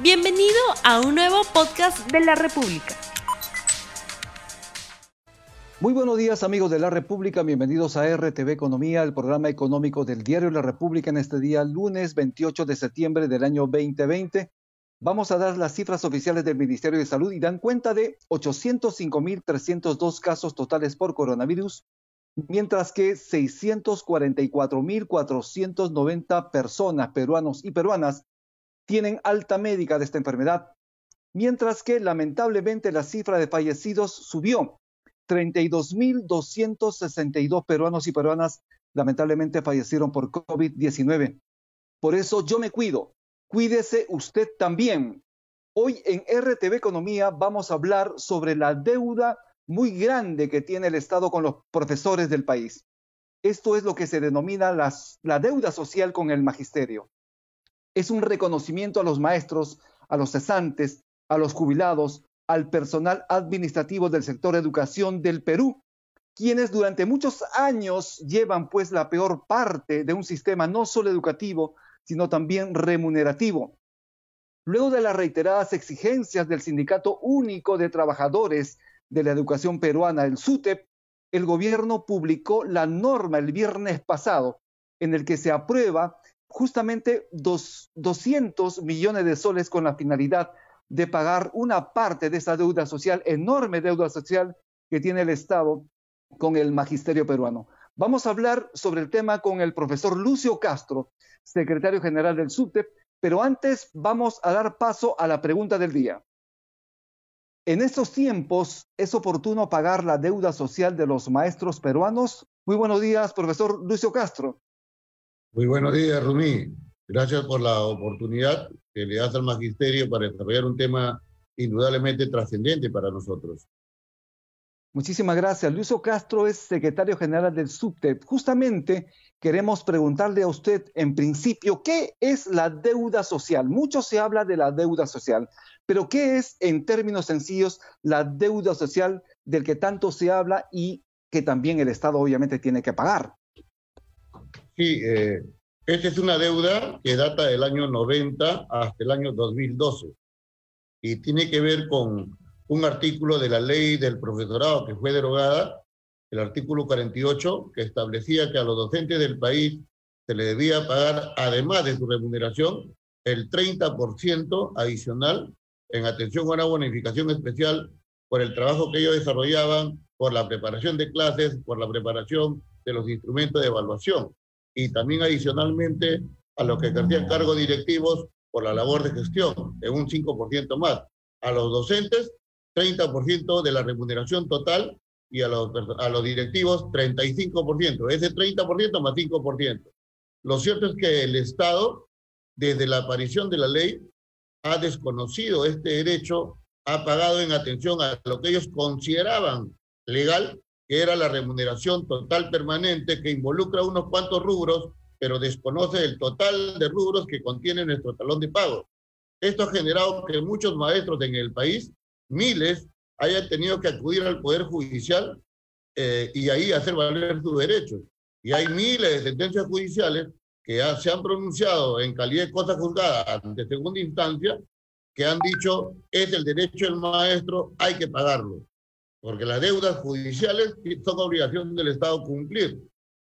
Bienvenido a un nuevo podcast de la República. Muy buenos días amigos de la República, bienvenidos a RTV Economía, el programa económico del diario La República en este día lunes 28 de septiembre del año 2020. Vamos a dar las cifras oficiales del Ministerio de Salud y dan cuenta de 805.302 casos totales por coronavirus, mientras que 644.490 personas, peruanos y peruanas, tienen alta médica de esta enfermedad, mientras que lamentablemente la cifra de fallecidos subió. 32.262 peruanos y peruanas lamentablemente fallecieron por COVID-19. Por eso yo me cuido. Cuídese usted también. Hoy en RTV Economía vamos a hablar sobre la deuda muy grande que tiene el Estado con los profesores del país. Esto es lo que se denomina la deuda social con el magisterio es un reconocimiento a los maestros, a los cesantes, a los jubilados, al personal administrativo del sector educación del Perú, quienes durante muchos años llevan pues la peor parte de un sistema no solo educativo, sino también remunerativo. Luego de las reiteradas exigencias del Sindicato Único de Trabajadores de la Educación Peruana, el SUTEP, el gobierno publicó la norma el viernes pasado en el que se aprueba justamente dos, 200 millones de soles con la finalidad de pagar una parte de esa deuda social, enorme deuda social que tiene el Estado con el magisterio peruano. Vamos a hablar sobre el tema con el profesor Lucio Castro, secretario general del SUTEP, pero antes vamos a dar paso a la pregunta del día. En estos tiempos, ¿es oportuno pagar la deuda social de los maestros peruanos? Muy buenos días, profesor Lucio Castro. Muy buenos días, Rumi. Gracias por la oportunidad que le das al magisterio para desarrollar un tema indudablemente trascendente para nosotros. Muchísimas gracias. Luis Castro es secretario general del SUTEP. Justamente queremos preguntarle a usted, en principio, ¿qué es la deuda social? Mucho se habla de la deuda social, pero ¿qué es, en términos sencillos, la deuda social del que tanto se habla y que también el Estado obviamente tiene que pagar? Sí, eh, esta es una deuda que data del año 90 hasta el año 2012 y tiene que ver con un artículo de la ley del profesorado que fue derogada, el artículo 48, que establecía que a los docentes del país se le debía pagar, además de su remuneración, el 30% adicional en atención a una bonificación especial por el trabajo que ellos desarrollaban, por la preparación de clases, por la preparación de los instrumentos de evaluación y también adicionalmente a los que ejercían cargos directivos por la labor de gestión, en un 5% más. A los docentes, 30% de la remuneración total y a los, a los directivos, 35%. Ese 30% más 5%. Lo cierto es que el Estado, desde la aparición de la ley, ha desconocido este derecho, ha pagado en atención a lo que ellos consideraban legal que era la remuneración total permanente que involucra unos cuantos rubros, pero desconoce el total de rubros que contiene nuestro talón de pago. Esto ha generado que muchos maestros en el país, miles, hayan tenido que acudir al Poder Judicial eh, y ahí hacer valer sus derechos. Y hay miles de sentencias judiciales que se han pronunciado en calidad de cosa juzgada ante segunda instancia, que han dicho es el derecho del maestro, hay que pagarlo porque las deudas judiciales son obligación del Estado cumplir.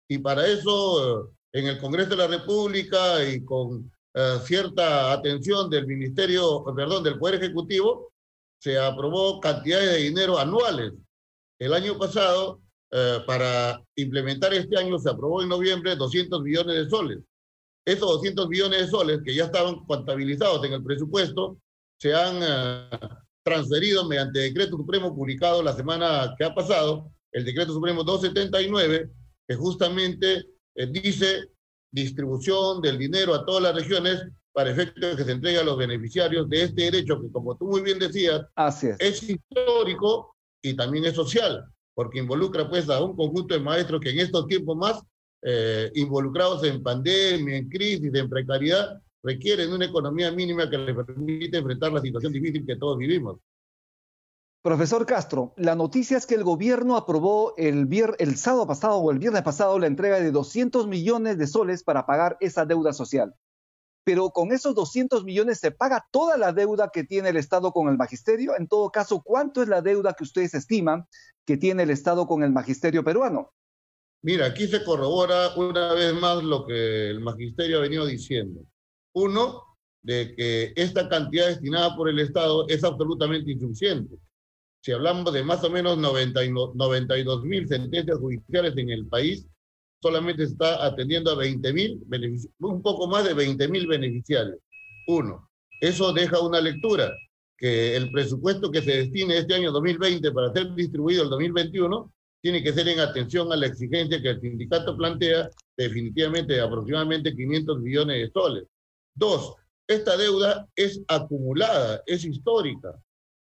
Y para eso, eh, en el Congreso de la República y con eh, cierta atención del Ministerio, perdón, del Poder Ejecutivo, se aprobó cantidades de dinero anuales. El año pasado, eh, para implementar este año, se aprobó en noviembre 200 millones de soles. Esos 200 millones de soles que ya estaban contabilizados en el presupuesto, se han transferido mediante decreto supremo publicado la semana que ha pasado, el decreto supremo 279, que justamente eh, dice distribución del dinero a todas las regiones para efecto de que se entregue a los beneficiarios de este derecho que, como tú muy bien decías, es. histórico y también es social, porque involucra pues a un conjunto de maestros que en estos tiempos más eh, involucrados en pandemia, en crisis, en precariedad, requieren una economía mínima que les permite enfrentar la situación difícil que todos vivimos. Profesor Castro, la noticia es que el gobierno aprobó el, el sábado pasado o el viernes pasado la entrega de 200 millones de soles para pagar esa deuda social. pero con esos 200 millones se paga toda la deuda que tiene el Estado con el magisterio. En todo caso, ¿cuánto es la deuda que ustedes estiman que tiene el Estado con el magisterio peruano? Mira, aquí se corrobora una vez más lo que el magisterio ha venido diciendo. Uno, de que esta cantidad destinada por el Estado es absolutamente insuficiente. Si hablamos de más o menos 92 mil sentencias judiciales en el país, solamente se está atendiendo a 20 mil, un poco más de 20 mil beneficiarios. Uno, eso deja una lectura, que el presupuesto que se destine este año 2020 para ser distribuido el 2021 tiene que ser en atención a la exigencia que el sindicato plantea, definitivamente de aproximadamente 500 millones de soles. Dos, esta deuda es acumulada, es histórica.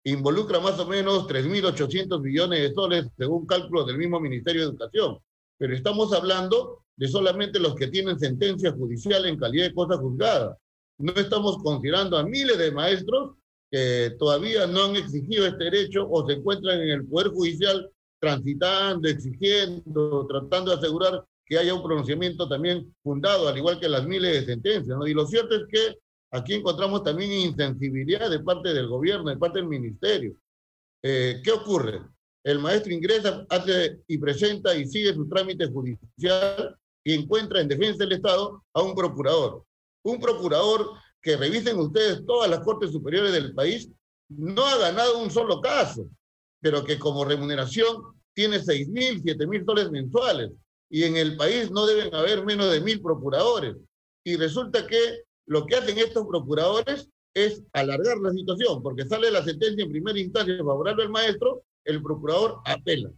Involucra más o menos 3.800 millones de soles, según cálculos del mismo Ministerio de Educación pero estamos hablando de solamente los que tienen sentencia judicial en calidad de cosa juzgada. No estamos considerando a miles de maestros que todavía no han exigido este derecho o se encuentran en el Poder Judicial transitando, exigiendo, tratando de asegurar que haya un pronunciamiento también fundado, al igual que las miles de sentencias. Y lo cierto es que aquí encontramos también insensibilidad de parte del gobierno, de parte del ministerio. Eh, ¿Qué ocurre? El maestro ingresa, hace y presenta y sigue su trámite judicial y encuentra en defensa del Estado a un procurador. Un procurador que revisen ustedes todas las cortes superiores del país, no ha ganado un solo caso, pero que como remuneración tiene seis mil, siete mil soles mensuales. Y en el país no deben haber menos de mil procuradores. Y resulta que lo que hacen estos procuradores es alargar la situación, porque sale la sentencia en primera instancia favorable al maestro el procurador apela.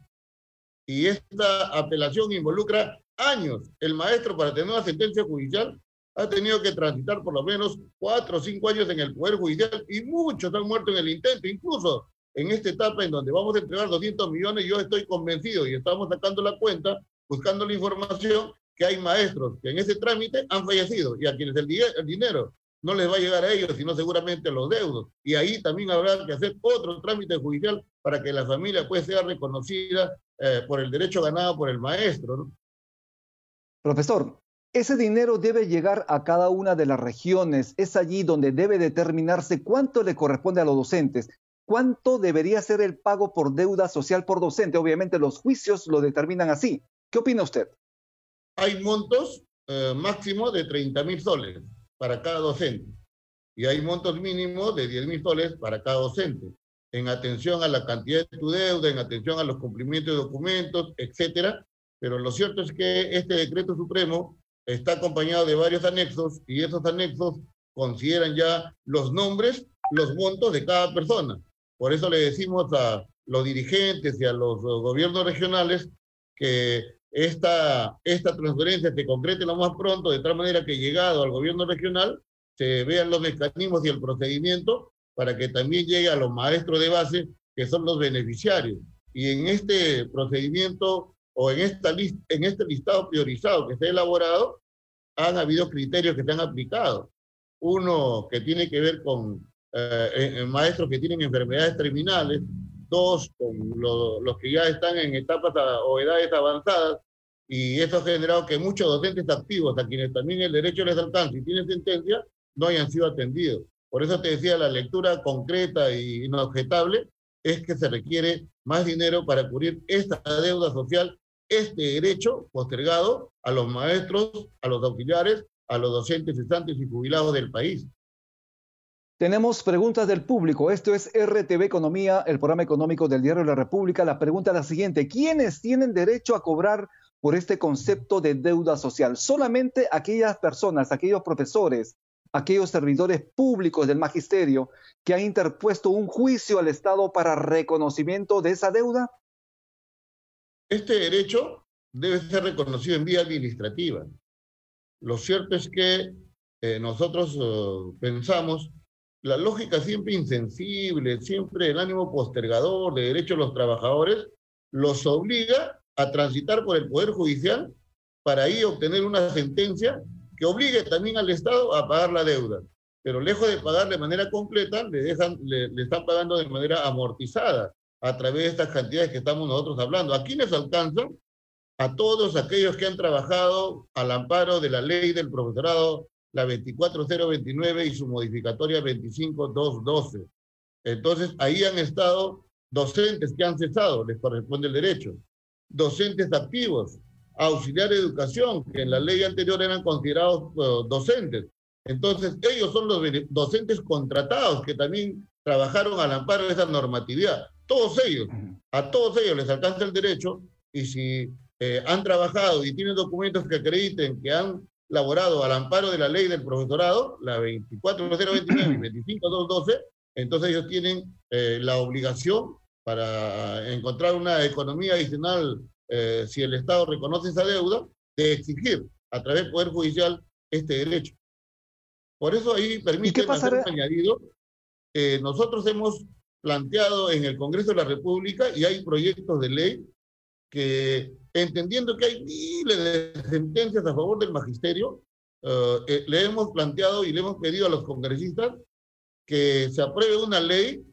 Y esta apelación involucra años. El maestro para tener una sentencia judicial ha tenido que transitar por lo menos cuatro o cinco años en el Poder Judicial y muchos han muerto en el intento, incluso en esta etapa en donde vamos a entregar 200 millones, yo estoy convencido y estamos sacando la cuenta, buscando la información, que hay maestros que en ese trámite han fallecido y a quienes el, dinero no les va a llegar a ellos, sino seguramente a los deudos. Y ahí también habrá que hacer otro trámite judicial para que la familia pueda ser reconocida eh, por el derecho ganado por el maestro. Profesor, ese dinero debe llegar a cada una de las regiones. Es allí donde debe determinarse cuánto le corresponde a los docentes. ¿Cuánto debería ser el pago por deuda social por docente? Obviamente los juicios lo determinan así. ¿Qué opina usted? Hay montos eh, máximos de 30 mil soles para cada docente. Y hay montos mínimos de 10 mil soles para cada docente, en atención a la cantidad de tu deuda, en atención a los cumplimientos de documentos, etcétera. Pero lo cierto es que este decreto supremo está acompañado de varios anexos y esos anexos consideran ya los nombres, los montos de cada persona. Por eso le decimos a los dirigentes y a los gobiernos regionales que esta, esta transferencia se concrete lo más pronto, de tal manera que llegado al gobierno regional se vean los mecanismos y el procedimiento para que también llegue a los maestros de base, que son los beneficiarios. Y en este procedimiento o en, esta lista, en este listado priorizado que se ha elaborado, han habido criterios que se han aplicado. Uno que tiene que ver con eh, maestros que tienen enfermedades terminales, dos con los que ya están en etapas o edades avanzadas, y eso ha generado que muchos docentes activos, a quienes también el derecho les alcanza y tienen sentencia, no hayan sido atendidos. Por eso te decía, la lectura concreta y inobjetable es que se requiere más dinero para cubrir esta deuda social, este derecho postergado a los maestros, a los auxiliares, a los docentes cesantes y jubilados del país. Tenemos preguntas del público. Esto es RTV Economía, el programa económico del Diario de la República. La pregunta es la siguiente. ¿Quiénes tienen derecho a cobrar por este concepto de deuda social? Solamente aquellas personas, aquellos profesores, aquellos servidores públicos del magisterio que han interpuesto un juicio al Estado para reconocimiento de esa deuda. Este derecho debe ser reconocido en vía administrativa. Lo cierto es que eh, nosotros eh, pensamos la lógica siempre insensible, siempre el ánimo postergador de derechos de los trabajadores, los obliga a transitar por el Poder Judicial para ahí obtener una sentencia que obligue también al Estado a pagar la deuda. Pero lejos de pagar de manera completa, le, dejan, le, están pagando de manera amortizada a través de estas cantidades que estamos nosotros hablando. ¿A quiénes alcanzan? A todos aquellos que han trabajado al amparo de la ley del profesorado la 24029 y su modificatoria 25212. Entonces, ahí han estado docentes que han cesado, les corresponde el derecho, docentes activos, auxiliar de educación, que en la ley anterior eran considerados uh, docentes. Entonces, ellos son los docentes contratados que también trabajaron al amparo de esa normatividad. Todos ellos, a todos ellos les alcanza el derecho y si eh, han trabajado y tienen documentos que acrediten que han laborado al amparo de la ley del profesorado, la 24029 y 25212, entonces ellos tienen eh, la obligación para encontrar una economía adicional, eh, si el Estado reconoce esa deuda, de exigir a través del Poder Judicial este derecho. Por eso ahí permite hacer un añadido. nosotros hemos planteado en el Congreso de la República y hay proyectos de ley que, entendiendo que hay miles de sentencias a favor del magisterio, eh, eh, le hemos planteado y le hemos pedido a los congresistas que se apruebe una ley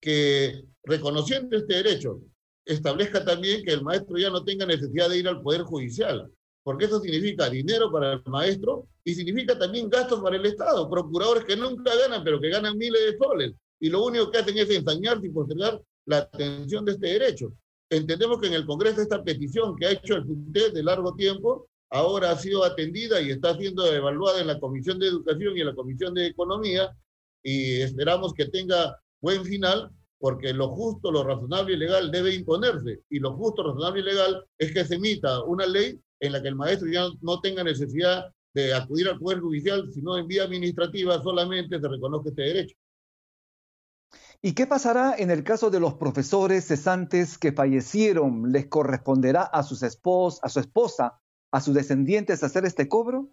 que, reconociendo este derecho, establezca también que el maestro ya no tenga necesidad de ir al Poder Judicial, porque eso significa dinero para el maestro y significa también gastos para el Estado, procuradores que nunca ganan, pero que ganan miles de soles, y lo único que hacen es ensañarse y postergar la atención de este derecho. Entendemos que en el Congreso esta petición que ha hecho el FUNTED de largo tiempo ahora ha sido atendida y está siendo evaluada en la Comisión de Educación y en la Comisión de Economía y esperamos que tenga buen final porque lo justo, lo razonable y legal debe imponerse y lo justo, razonable y legal es que se emita una ley en la que el maestro ya no tenga necesidad de acudir al Poder Judicial, sino en vía administrativa solamente se reconozca este derecho. ¿Y qué pasará en el caso de los profesores cesantes que fallecieron? ¿Les corresponderá a sus esposos, a su esposa, a sus descendientes hacer este cobro?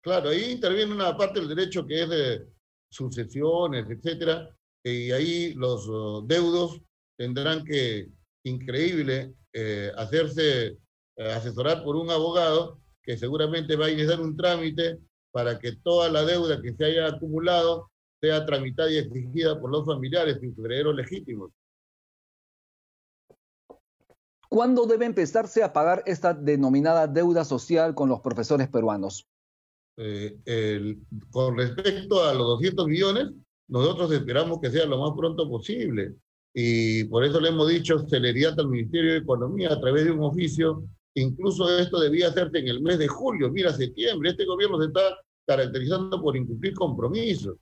Claro, ahí interviene una parte del derecho que es de sucesiones, etcétera, y ahí los uh, deudos tendrán que, increíble, eh, hacerse eh, asesorar por un abogado que seguramente va a iniciar un trámite para que toda la deuda que se haya acumulado sea tramitada y exigida por los familiares y herederos legítimos. ¿Cuándo debe empezarse a pagar esta denominada deuda social con los profesores peruanos? Eh, con respecto a los 200 millones, nosotros esperamos que sea lo más pronto posible. Y por eso le hemos dicho celeridad al Ministerio de Economía a través de un oficio. Incluso esto debía hacerse en el mes de julio. Mira, septiembre. Este gobierno se está caracterizando por incumplir compromisos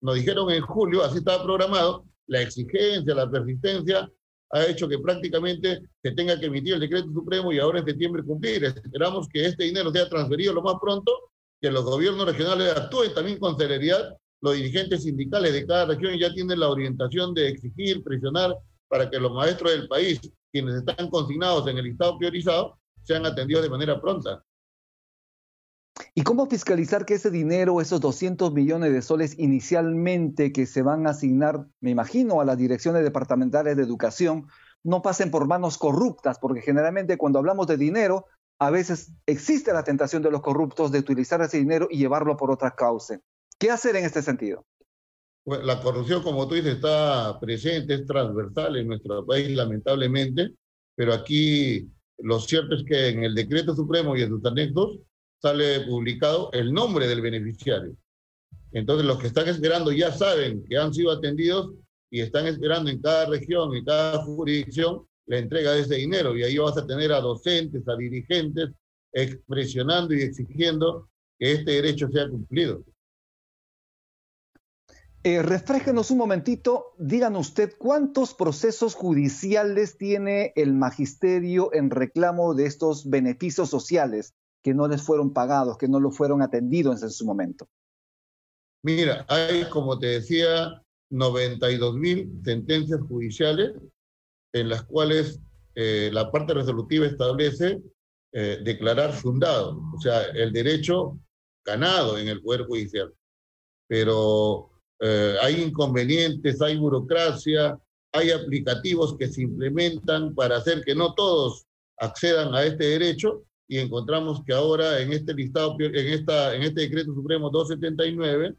nos dijeron en julio, así estaba programado, la exigencia, la persistencia ha hecho que prácticamente se tenga que emitir el decreto supremo y ahora en septiembre cumplir. Esperamos que este dinero sea transferido lo más pronto, que los gobiernos regionales actúen también con celeridad. Los dirigentes sindicales de cada región ya tienen la orientación de exigir, presionar para que los maestros del país, quienes están consignados en el listado priorizado, sean atendidos de manera pronta. ¿Y cómo fiscalizar que ese dinero, esos 200 millones de soles inicialmente que se van a asignar, me imagino, a las direcciones departamentales de educación, no pasen por manos corruptas? Porque generalmente cuando hablamos de dinero, a veces existe la tentación de los corruptos de utilizar ese dinero y llevarlo por otra causa. ¿Qué hacer en este sentido? la corrupción, como tú dices, está presente, es transversal en nuestro país, lamentablemente, pero aquí lo cierto es que en el decreto supremo y en sus anexos sale publicado el nombre del beneficiario. Entonces los que están esperando ya saben que han sido atendidos y están esperando en cada región, en cada jurisdicción, la entrega de ese dinero. Y ahí vas a tener a docentes, a dirigentes, expresionando y exigiendo que este derecho sea cumplido. Eh, refrégenos un momentito, digan usted cuántos procesos judiciales tiene el magisterio en reclamo de estos beneficios sociales que no les fueron pagados, que no lo fueron atendidos en su momento? Mira, hay, como te decía, 92 mil sentencias judiciales en las cuales eh, la parte resolutiva establece eh, declarar fundado, o sea, el derecho ganado en el Poder Judicial. Pero eh, hay inconvenientes, hay burocracia, hay aplicativos que se implementan para hacer que no todos accedan a este derecho y encontramos que ahora en este listado, en, esta, en este decreto supremo 279,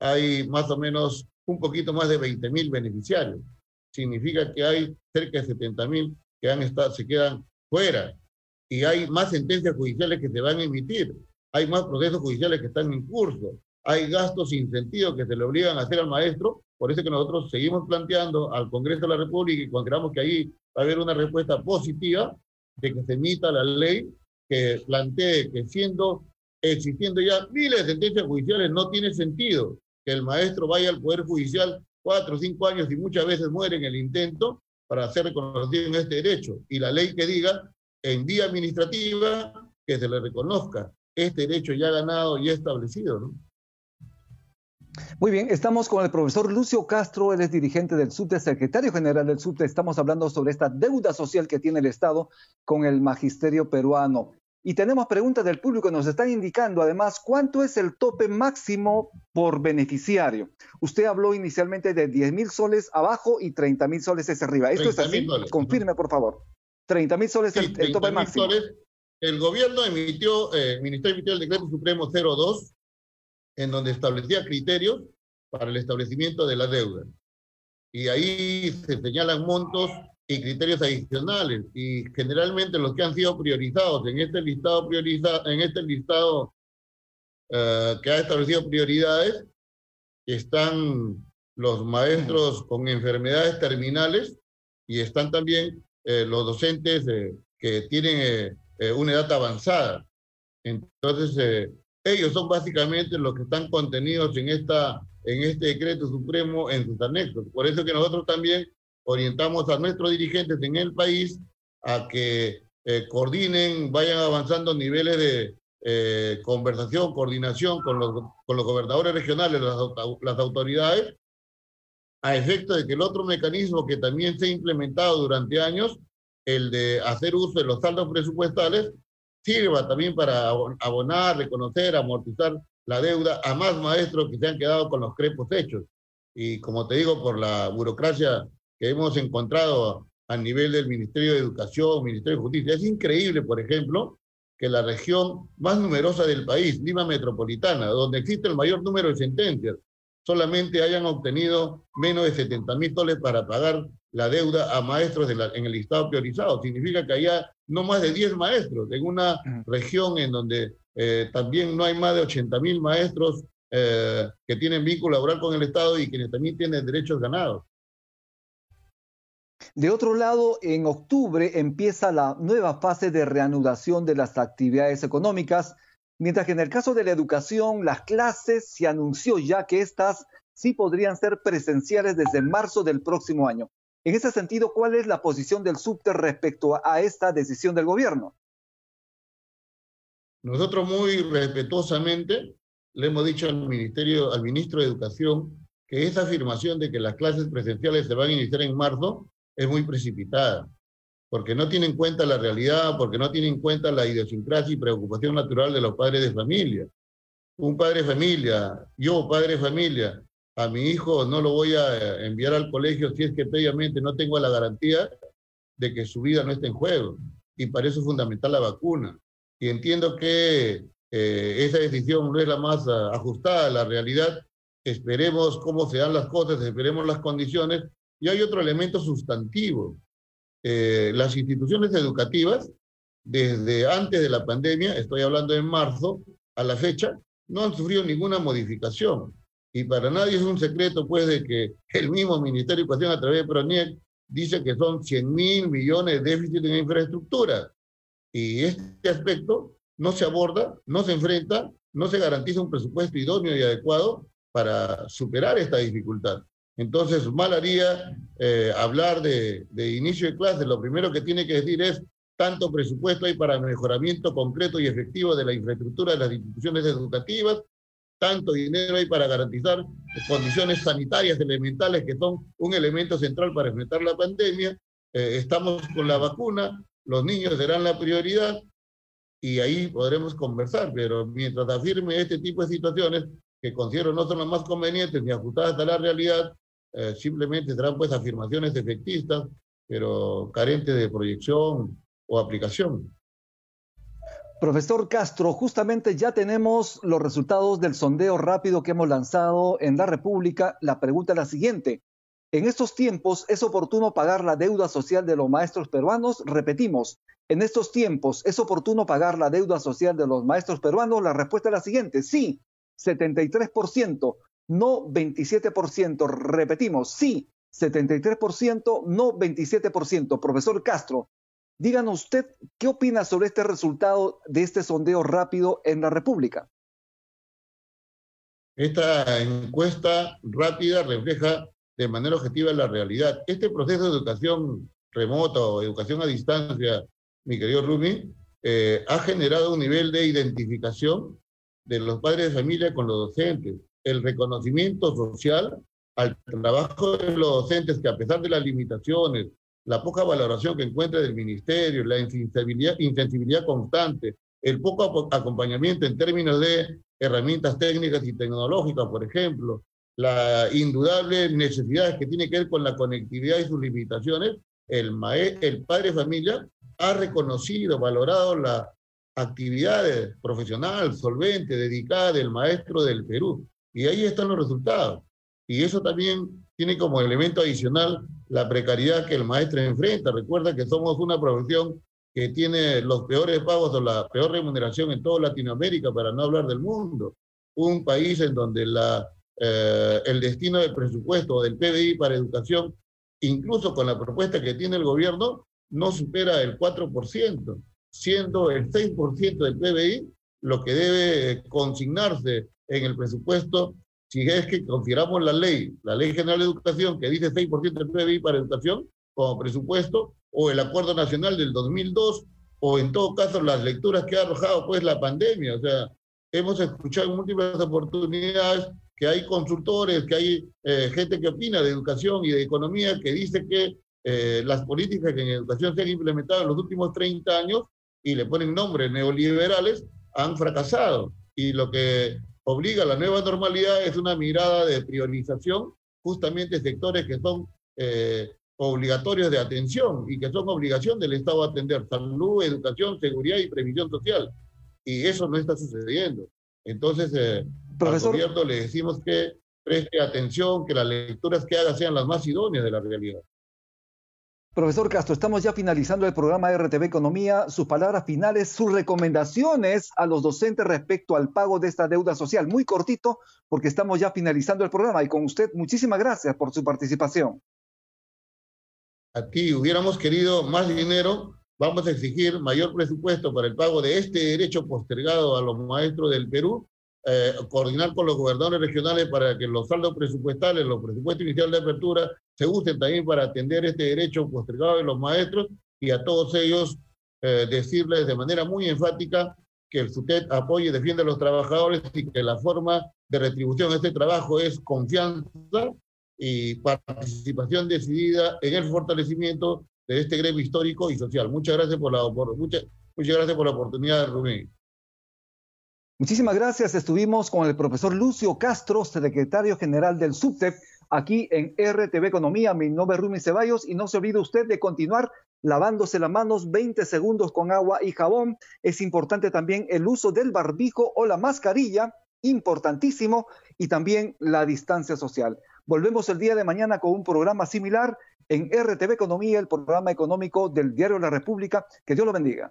hay más o menos un poquito más de 20 mil beneficiarios. Significa que hay cerca de 70 mil que han estado, se quedan fuera y hay más sentencias judiciales que se van a emitir. hay más procesos judiciales que están en curso, hay gastos sin sentido que se le obligan a hacer al maestro, por eso que nosotros seguimos planteando al Congreso de la República y consideramos que ahí va a haber una respuesta positiva de que se emita la ley que plantee que siendo, existiendo ya miles de sentencias judiciales, no tiene sentido que el maestro vaya al Poder Judicial cuatro o cinco años y muchas veces muere en el intento para ser reconocido en este derecho. Y la ley que diga en vía administrativa que se le reconozca este derecho ya ganado y establecido. Muy bien, estamos con el profesor Lucio Castro, él es dirigente del SUBTE, secretario general del SUBTE. Estamos hablando sobre esta deuda social que tiene el Estado con el magisterio peruano. Y tenemos preguntas del público, nos están indicando además cuánto es el tope máximo por beneficiario. Usted habló inicialmente de 10 mil soles abajo y 30 mil soles es arriba. ¿Esto es así? Confirme, por favor. 30 mil soles es el, tope máximo. el gobierno emitió, eh, el Ministerio emitió el decreto supremo 02, en donde establecía criterios para el establecimiento de la deuda. Y ahí se señalan montos y criterios adicionales y generalmente los que han sido priorizados en este listado prioriza, en este listado eh, que ha establecido prioridades están los maestros con enfermedades terminales y están también eh, los docentes eh, que tienen una edad avanzada. Entonces, ellos son básicamente los que están contenidos en, esta, en este decreto supremo en sus anexos. Por eso que nosotros también orientamos a nuestros dirigentes en el país a que eh, coordinen, vayan avanzando niveles de eh, conversación, coordinación con los, con los gobernadores regionales, las, las autoridades, a efecto de que el otro mecanismo que también se ha implementado durante años, el de hacer uso de los saldos presupuestales, sirva también para abonar, reconocer, amortizar la deuda a más maestros que se han quedado con los crepos hechos. Y como te digo, por la burocracia que hemos encontrado a nivel del Ministerio de Educación, Ministerio de Justicia. Es increíble, por ejemplo, que la región más numerosa del país, Lima Metropolitana, donde existe el mayor número de sentencias, solamente hayan obtenido menos de 70 mil dólares para pagar la deuda a maestros en el listado priorizado. Significa que haya no más de 10 maestros en una región en donde eh, también no hay más de 80 mil maestros eh, que tienen vínculo laboral con el Estado y quienes también tienen derechos ganados. De otro lado, en octubre empieza la nueva fase de reanudación de las actividades económicas, mientras que en el caso de la educación, las clases se anunció ya que estas sí podrían ser presenciales desde marzo del próximo año. En ese sentido, ¿cuál es la posición del SUBTE respecto a esta decisión del gobierno? Nosotros muy respetuosamente le hemos dicho al Ministerio, al Ministro de Educación, que esa afirmación de que las clases presenciales se van a iniciar en marzo es muy precipitada, porque no tiene en cuenta la realidad, porque no tiene en cuenta la idiosincrasia y preocupación natural de los padres de familia. Un padre de familia, yo padre de familia, a mi hijo no lo voy a eh, enviar al colegio si es que previamente no tengo la garantía de que su vida no esté en juego. Y para eso es fundamental la vacuna. Y entiendo que eh, esa decisión no es la más ah, ajustada a la realidad. Esperemos cómo se dan las cosas, esperemos las condiciones y hay otro elemento sustantivo. Eh, las instituciones educativas, desde antes de la pandemia, estoy hablando en marzo, a la fecha, no han sufrido ninguna modificación. Y para nadie es un secreto, pues, de que el mismo Ministerio de Educación, a través de PRONIEC, dice que son 100 mil millones de déficit en infraestructura. Y este aspecto no se aborda, no se enfrenta, no se garantiza un presupuesto idóneo y adecuado para superar esta dificultad. Entonces, mal haría eh, hablar de, inicio de clase. Lo primero que tiene que decir es tanto presupuesto hay para mejoramiento concreto y efectivo de la infraestructura de las instituciones educativas, tanto dinero hay para garantizar condiciones sanitarias elementales que son un elemento central para enfrentar la pandemia. Eh, estamos con la vacuna, los niños serán la prioridad y ahí podremos conversar, pero mientras afirme este tipo de situaciones que considero no son las más convenientes ni ajustadas a la realidad, eh, simplemente serán pues afirmaciones efectistas, pero carentes de proyección o aplicación. Profesor Castro, justamente ya tenemos los resultados del sondeo rápido que hemos lanzado en la República. La pregunta es la siguiente. ¿En estos tiempos es oportuno pagar la deuda social de los maestros peruanos? Repetimos, En estos tiempos, ¿es oportuno pagar la deuda social de los maestros peruanos? La respuesta es la siguiente, sí, 73%, no 27%. Repetimos, sí, 73%, no 27%. Profesor Castro, díganos usted qué opina sobre este resultado de este sondeo rápido en la República. Esta encuesta rápida refleja de manera objetiva la realidad. Este proceso de educación remota o educación a distancia, mi querido Rumi, eh, ha generado un nivel de identificación de los padres de familia con los docentes, el reconocimiento social al trabajo de los docentes que a pesar de las limitaciones, la poca valoración que encuentra del ministerio, la insensibilidad, insensibilidad constante, el poco acompañamiento en términos de herramientas técnicas y tecnológicas, por ejemplo, la indudable necesidad que tiene que ver con la conectividad y sus limitaciones, el, el padre familia ha reconocido, valorado la actividad profesional, solvente, dedicada del maestro del Perú. Y ahí están los resultados. Y eso también tiene como elemento adicional la precariedad que el maestro enfrenta. Recuerda que somos una profesión que tiene los peores pagos o la peor remuneración en toda Latinoamérica, para no hablar del mundo. Un país en donde la, eh, el destino del presupuesto del PBI para educación, incluso con la propuesta que tiene el gobierno, no supera el 4%, siendo el 6% del PBI lo que debe consignarse en el presupuesto si es que consideramos la ley, la Ley General de Educación, que dice 6% del PBI para educación como presupuesto, o el Acuerdo Nacional del 2002, o en todo caso las lecturas que ha arrojado pues la pandemia. O sea, hemos escuchado en múltiples oportunidades que hay consultores, que hay eh, gente que opina de educación y de economía que dice que eh, las políticas que en educación se han implementado en los últimos 30 años y le ponen nombres neoliberales han fracasado. Y lo que obliga a la nueva normalidad es una mirada de priorización justamente sectores que son eh, obligatorios de atención y que son obligación del Estado atender salud, educación, seguridad y previsión social. Y eso no está sucediendo. Entonces, eh, al gobierno le decimos que preste atención, que las lecturas que haga sean las más idóneas de la realidad. Profesor Castro, estamos ya finalizando el programa RTV Economía. Sus palabras finales, sus recomendaciones a los docentes respecto al pago de esta deuda social. Muy cortito, porque estamos ya finalizando el programa. Y con usted, muchísimas gracias por su participación. Aquí hubiéramos querido más dinero. Vamos a exigir mayor presupuesto para el pago de este derecho postergado a los maestros del Perú eh, coordinar con los gobernadores regionales para que los saldos presupuestales, los presupuestos iniciales de apertura, se usen también para atender este derecho postergado de los maestros y a todos ellos eh, decirles de manera muy enfática que el SUTET apoye y defiende a los trabajadores y que la forma de retribución de este trabajo es confianza y participación decidida en el fortalecimiento de este gremio histórico y social. Muchas gracias por la, muchas, muchas gracias por la oportunidad, Rubén. Muchísimas gracias. Estuvimos con el profesor Lucio Castro, secretario general del SUTEP, aquí en RTV Economía. Mi nombre es Rumi Ceballos y no se olvide usted de continuar lavándose las manos 20 segundos con agua y jabón. Es importante también el uso del barbijo o la mascarilla, importantísimo, y también la distancia social. Volvemos el día de mañana con un programa similar en RTV Economía, el programa económico del Diario la República. Que Dios lo bendiga.